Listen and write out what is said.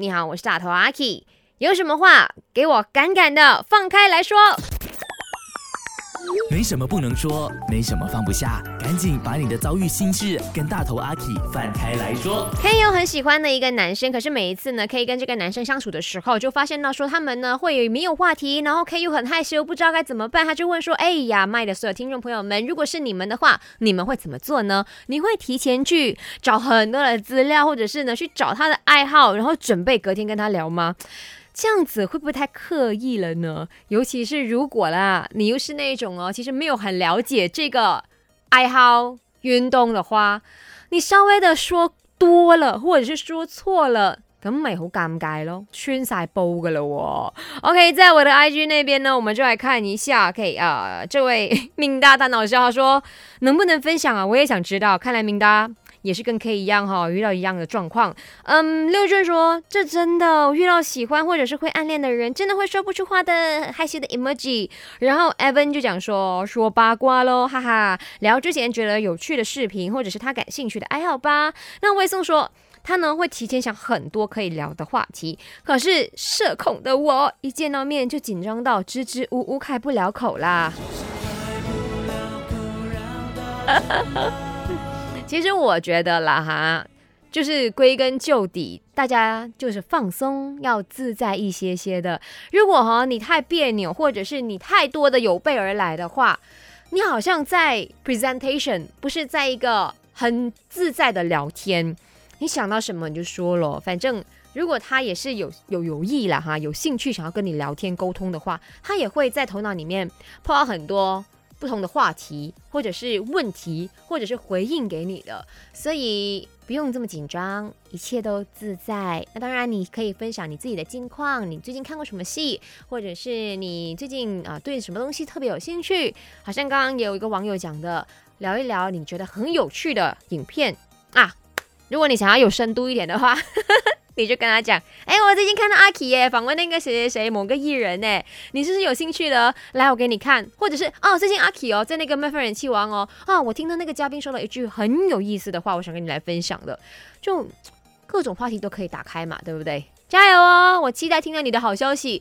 你好，我是大头阿奇，有什么话给我敢敢的放开来说。没什么不能说，没什么放不下，赶紧把你的遭遇心事跟大头阿 K 放开来说。K 有很喜欢的一个男生，可是每一次呢，K 跟这个男生相处的时候，就发现到说他们呢会有没有话题，然后 K 又很害羞，不知道该怎么办，他就问说：哎呀，麦的所有听众朋友们，如果是你们的话，你们会怎么做呢？你会提前去找很多的资料，或者是呢去找他的爱好，然后准备隔天跟他聊吗？这样子会不会太刻意了呢？尤其是如果啦，你又是那种哦，其实没有很了解这个爱好运动的话，你稍微的说多了，或者是说错了，咁咪好尴尬咯，穿晒煲噶了喎。OK，在我的 IG 那边呢，我们就来看一下，可以啊，这位 明大大脑笑说，能不能分享啊？我也想知道，看来明大也是跟 K 一样哈，遇到一样的状况。嗯，六俊说这真的遇到喜欢或者是会暗恋的人，真的会说不出话的害羞的 emoji。然后 Evan 就讲说说八卦喽，哈哈，聊之前觉得有趣的视频或者是他感兴趣的爱好吧。那魏松说他呢会提前想很多可以聊的话题，可是社恐的我一见到面就紧张到支支吾吾开不了口啦。其实我觉得啦哈，就是归根究底，大家就是放松，要自在一些些的。如果哈你太别扭，或者是你太多的有备而来的话，你好像在 presentation 不是在一个很自在的聊天。你想到什么你就说了。反正如果他也是有有有意了哈，有兴趣想要跟你聊天沟通的话，他也会在头脑里面到很多。不同的话题，或者是问题，或者是回应给你的，所以不用这么紧张，一切都自在。那当然，你可以分享你自己的近况，你最近看过什么戏，或者是你最近啊对什么东西特别有兴趣。好像刚刚也有一个网友讲的，聊一聊你觉得很有趣的影片啊。如果你想要有深度一点的话。你就跟他讲，哎，我最近看到阿奇耶访问那个谁谁谁某个艺人呢，你是不是有兴趣的？来，我给你看，或者是哦，最近阿奇哦在那个麦分人气王哦啊，我听到那个嘉宾说了一句很有意思的话，我想跟你来分享的，就各种话题都可以打开嘛，对不对？加油哦，我期待听到你的好消息。